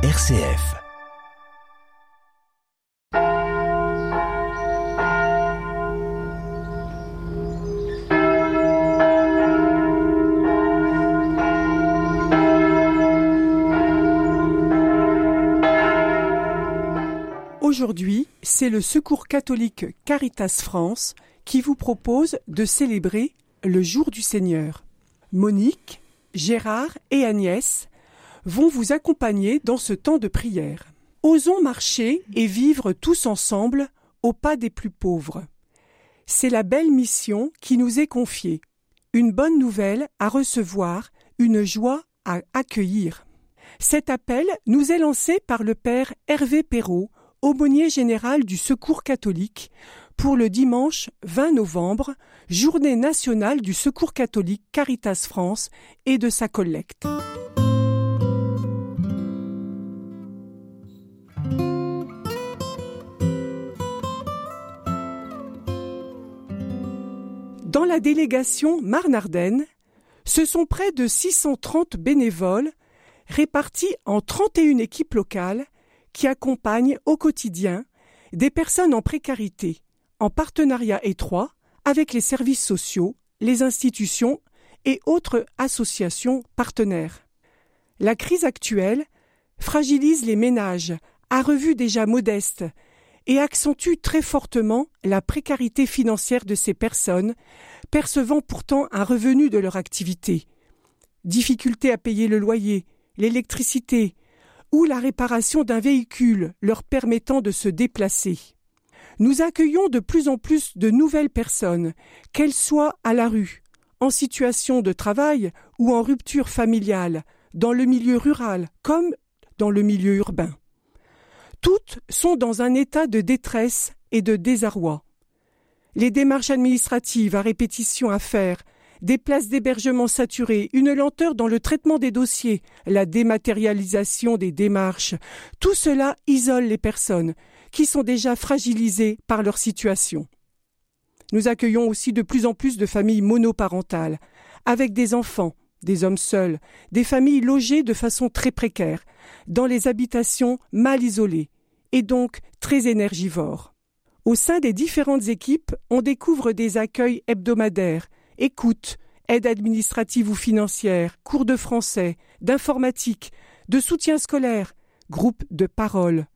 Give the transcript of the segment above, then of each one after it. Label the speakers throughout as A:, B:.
A: RCF.
B: Aujourd'hui, c'est le Secours catholique Caritas France qui vous propose de célébrer le jour du Seigneur. Monique, Gérard et Agnès vont vous accompagner dans ce temps de prière. Osons marcher et vivre tous ensemble au pas des plus pauvres. C'est la belle mission qui nous est confiée, une bonne nouvelle à recevoir, une joie à accueillir. Cet appel nous est lancé par le Père Hervé Perrault, aumônier général du Secours catholique, pour le dimanche 20 novembre, journée nationale du Secours catholique Caritas France et de sa collecte. Dans la délégation Marne-Ardenne, ce sont près de 630 bénévoles répartis en 31 équipes locales qui accompagnent au quotidien des personnes en précarité, en partenariat étroit avec les services sociaux, les institutions et autres associations partenaires. La crise actuelle fragilise les ménages à revue déjà modestes accentue très fortement la précarité financière de ces personnes, percevant pourtant un revenu de leur activité. Difficulté à payer le loyer, l'électricité, ou la réparation d'un véhicule leur permettant de se déplacer. Nous accueillons de plus en plus de nouvelles personnes, qu'elles soient à la rue, en situation de travail ou en rupture familiale, dans le milieu rural comme dans le milieu urbain. Toutes sont dans un état de détresse et de désarroi. Les démarches administratives à répétition à faire, des places d'hébergement saturées, une lenteur dans le traitement des dossiers, la dématérialisation des démarches, tout cela isole les personnes qui sont déjà fragilisées par leur situation. Nous accueillons aussi de plus en plus de familles monoparentales, avec des enfants, des hommes seuls, des familles logées de façon très précaire, dans les habitations mal isolées, et donc très énergivores. Au sein des différentes équipes, on découvre des accueils hebdomadaires, écoute, aide administrative ou financière, cours de français, d'informatique, de soutien scolaire, groupes de parole,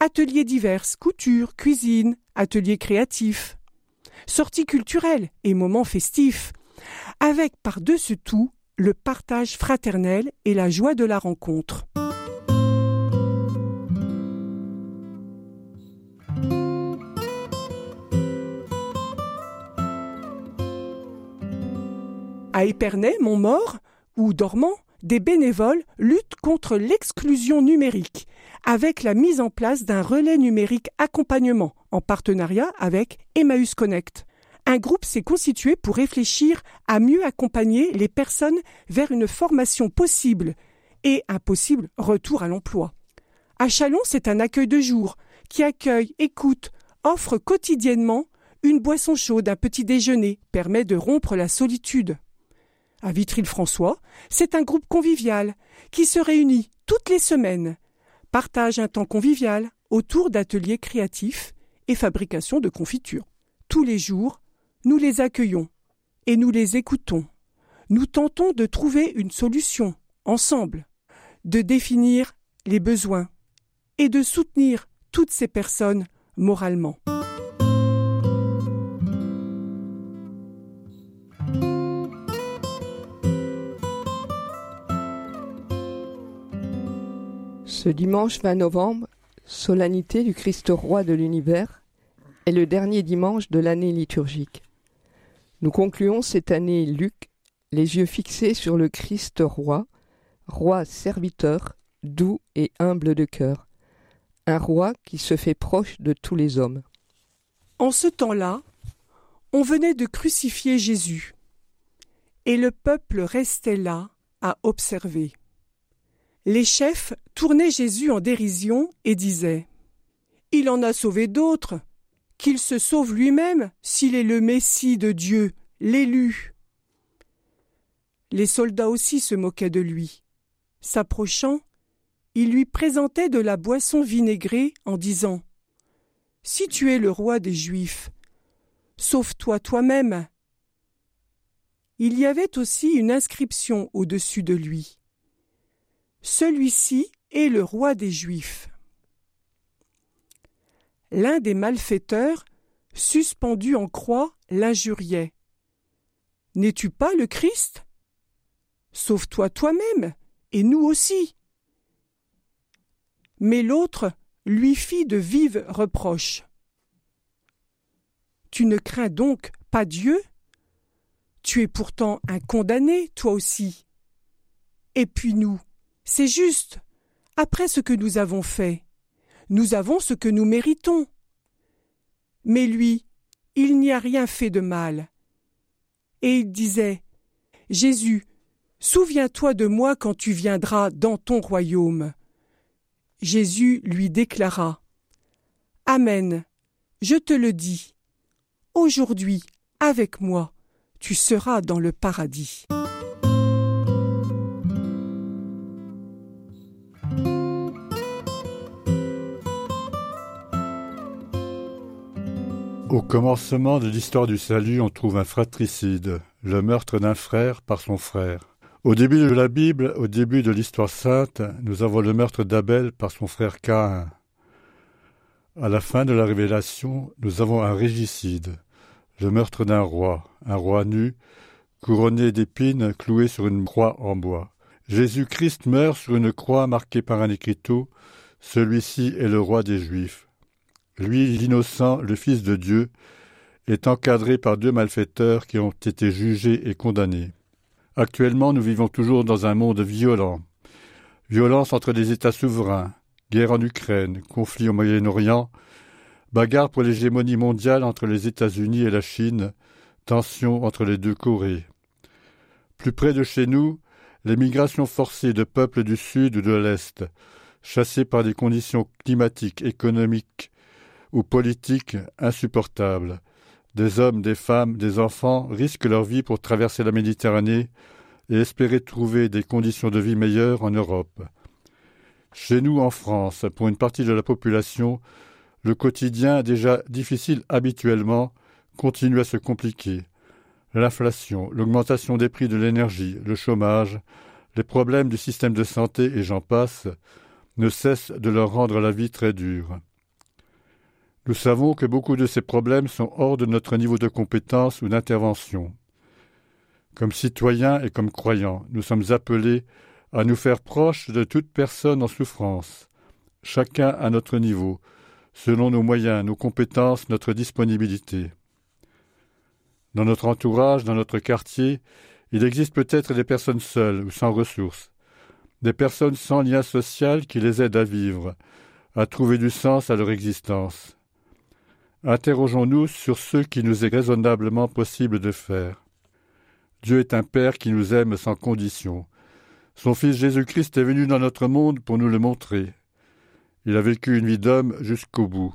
B: ateliers divers, couture, cuisine, ateliers créatifs, sorties culturelles et moments festifs, avec par-dessus tout le partage fraternel et la joie de la rencontre. À Épernay, Montmort ou Dormant, des bénévoles luttent contre l'exclusion numérique avec la mise en place d'un relais numérique accompagnement en partenariat avec Emmaüs Connect. Un groupe s'est constitué pour réfléchir à mieux accompagner les personnes vers une formation possible et un possible retour à l'emploi. À Chalon, c'est un accueil de jour qui accueille, écoute, offre quotidiennement une boisson chaude, un petit déjeuner, permet de rompre la solitude. À Vitry-le-François, c'est un groupe convivial qui se réunit toutes les semaines, partage un temps convivial autour d'ateliers créatifs et fabrication de confitures. Tous les jours, nous les accueillons et nous les écoutons. Nous tentons de trouver une solution ensemble, de définir les besoins et de soutenir toutes ces personnes moralement.
C: Ce dimanche 20 novembre, solennité du Christ roi de l'univers, est le dernier dimanche de l'année liturgique. Nous concluons cette année Luc, les yeux fixés sur le Christ roi, roi serviteur, doux et humble de cœur, un roi qui se fait proche de tous les hommes.
B: En ce temps-là, on venait de crucifier Jésus, et le peuple restait là à observer. Les chefs tournaient Jésus en dérision et disaient Il en a sauvé d'autres, qu'il se sauve lui-même s'il est le Messie de Dieu, l'élu. Les soldats aussi se moquaient de lui. S'approchant, il lui présentait de la boisson vinaigrée en disant Si tu es le roi des Juifs, sauve-toi toi-même. Il y avait aussi une inscription au-dessus de lui. Celui-ci est le roi des Juifs. L'un des malfaiteurs, suspendu en croix, l'injuriait. N'es-tu pas le Christ? Sauve-toi toi-même, et nous aussi. Mais l'autre lui fit de vives reproches. Tu ne crains donc pas Dieu? Tu es pourtant un condamné, toi aussi. Et puis nous, c'est juste, après ce que nous avons fait, nous avons ce que nous méritons. Mais lui, il n'y a rien fait de mal. Et il disait Jésus, souviens-toi de moi quand tu viendras dans ton royaume. Jésus lui déclara Amen, je te le dis, aujourd'hui, avec moi, tu seras dans le paradis.
A: Au commencement de l'histoire du salut, on trouve un fratricide, le meurtre d'un frère par son frère. Au début de la Bible, au début de l'histoire sainte, nous avons le meurtre d'Abel par son frère Caïn. À la fin de la révélation, nous avons un régicide, le meurtre d'un roi, un roi nu, couronné d'épines, cloué sur une croix en bois. Jésus-Christ meurt sur une croix marquée par un écriteau. Celui-ci est le roi des Juifs. Lui, l'innocent, le Fils de Dieu, est encadré par deux malfaiteurs qui ont été jugés et condamnés. Actuellement, nous vivons toujours dans un monde violent. Violence entre des États souverains, guerre en Ukraine, conflit au Moyen-Orient, bagarre pour l'hégémonie mondiale entre les États-Unis et la Chine, tension entre les deux Corées. Plus près de chez nous, les migrations forcées de peuples du Sud ou de l'Est, chassés par des conditions climatiques, économiques ou politiques insupportables, des hommes, des femmes, des enfants risquent leur vie pour traverser la Méditerranée et espérer trouver des conditions de vie meilleures en Europe. Chez nous, en France, pour une partie de la population, le quotidien, déjà difficile habituellement, continue à se compliquer. L'inflation, l'augmentation des prix de l'énergie, le chômage, les problèmes du système de santé et j'en passe, ne cessent de leur rendre la vie très dure. Nous savons que beaucoup de ces problèmes sont hors de notre niveau de compétence ou d'intervention. Comme citoyens et comme croyants, nous sommes appelés à nous faire proches de toute personne en souffrance, chacun à notre niveau, selon nos moyens, nos compétences, notre disponibilité. Dans notre entourage, dans notre quartier, il existe peut-être des personnes seules ou sans ressources, des personnes sans lien social qui les aident à vivre, à trouver du sens à leur existence. Interrogeons-nous sur ce qui nous est raisonnablement possible de faire. Dieu est un Père qui nous aime sans condition. Son Fils Jésus-Christ est venu dans notre monde pour nous le montrer. Il a vécu une vie d'homme jusqu'au bout.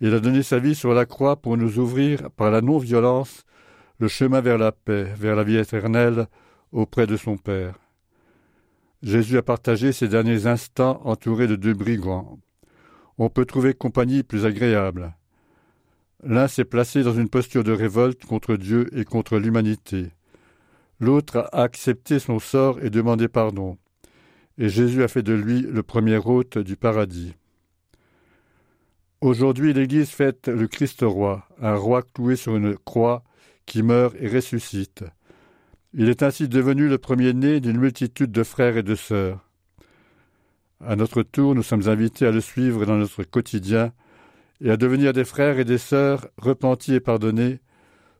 A: Il a donné sa vie sur la croix pour nous ouvrir, par la non-violence, le chemin vers la paix, vers la vie éternelle, auprès de son Père. Jésus a partagé ses derniers instants entouré de deux brigands. On peut trouver compagnie plus agréable. L'un s'est placé dans une posture de révolte contre Dieu et contre l'humanité. L'autre a accepté son sort et demandé pardon. Et Jésus a fait de lui le premier hôte du paradis. Aujourd'hui, l'Église fête le Christ roi, un roi cloué sur une croix qui meurt et ressuscite. Il est ainsi devenu le premier-né d'une multitude de frères et de sœurs. À notre tour, nous sommes invités à le suivre dans notre quotidien et à devenir des frères et des sœurs repentis et pardonnés,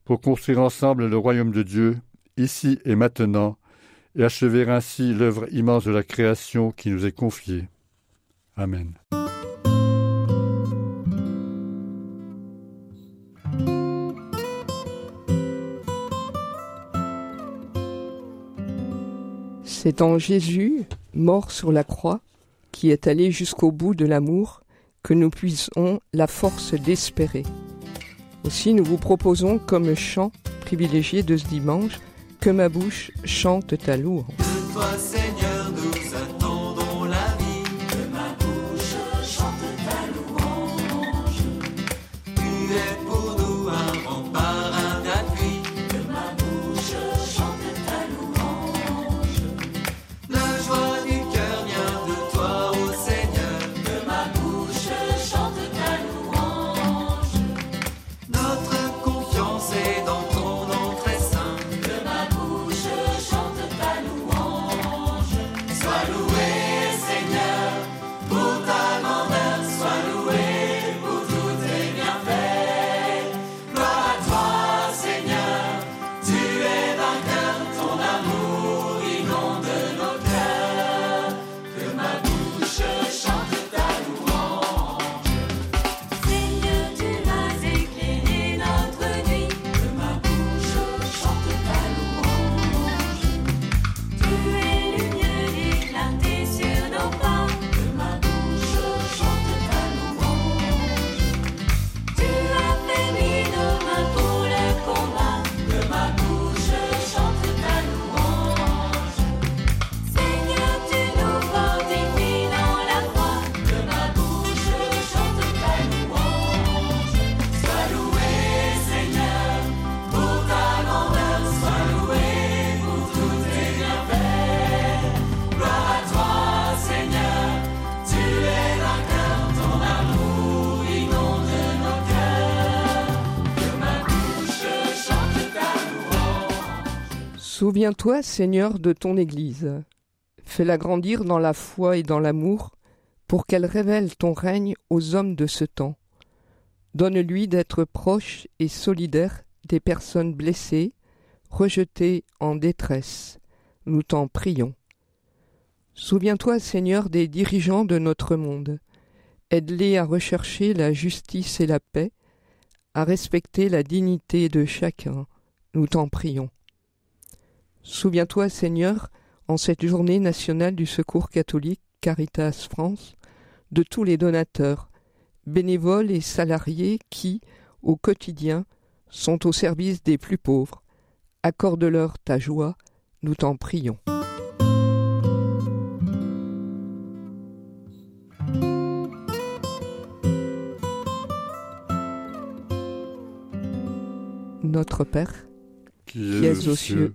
A: pour construire ensemble le royaume de Dieu, ici et maintenant, et achever ainsi l'œuvre immense de la création qui nous est confiée. Amen.
C: C'est en Jésus, mort sur la croix, qui est allé jusqu'au bout de l'amour, que nous puissions la force d'espérer. Aussi, nous vous proposons comme chant privilégié de ce dimanche que ma bouche chante ta louange. Souviens-toi, Seigneur, de ton Église. Fais-la grandir dans la foi et dans l'amour, pour qu'elle révèle ton règne aux hommes de ce temps. Donne-lui d'être proche et solidaire des personnes blessées, rejetées en détresse. Nous t'en prions. Souviens-toi, Seigneur, des dirigeants de notre monde. Aide-les à rechercher la justice et la paix, à respecter la dignité de chacun. Nous t'en prions. Souviens-toi, Seigneur, en cette journée nationale du secours catholique Caritas France, de tous les donateurs, bénévoles et salariés qui, au quotidien, sont au service des plus pauvres. Accorde-leur ta joie, nous t'en prions. Notre Père,
A: qui es aux cieux,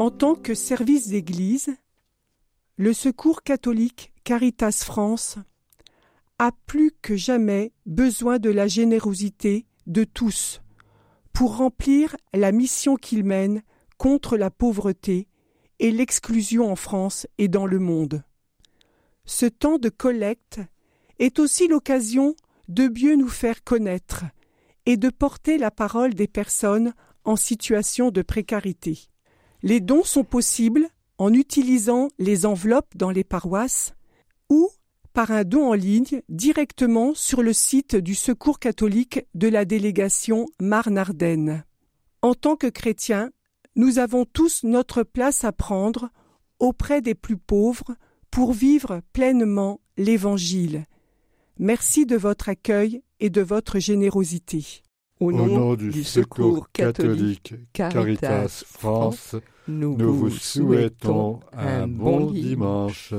B: En tant que service d'Église, le Secours catholique Caritas France a plus que jamais besoin de la générosité de tous pour remplir la mission qu'il mène contre la pauvreté et l'exclusion en France et dans le monde. Ce temps de collecte est aussi l'occasion de mieux nous faire connaître et de porter la parole des personnes en situation de précarité. Les dons sont possibles en utilisant les enveloppes dans les paroisses ou par un don en ligne directement sur le site du Secours catholique de la délégation Marne-Ardenne. En tant que chrétiens, nous avons tous notre place à prendre auprès des plus pauvres pour vivre pleinement l'Évangile. Merci de votre accueil et de votre générosité.
A: Au nom, du, Secours catholique Caritas France, nous, vous souhaitons un bon dimanche.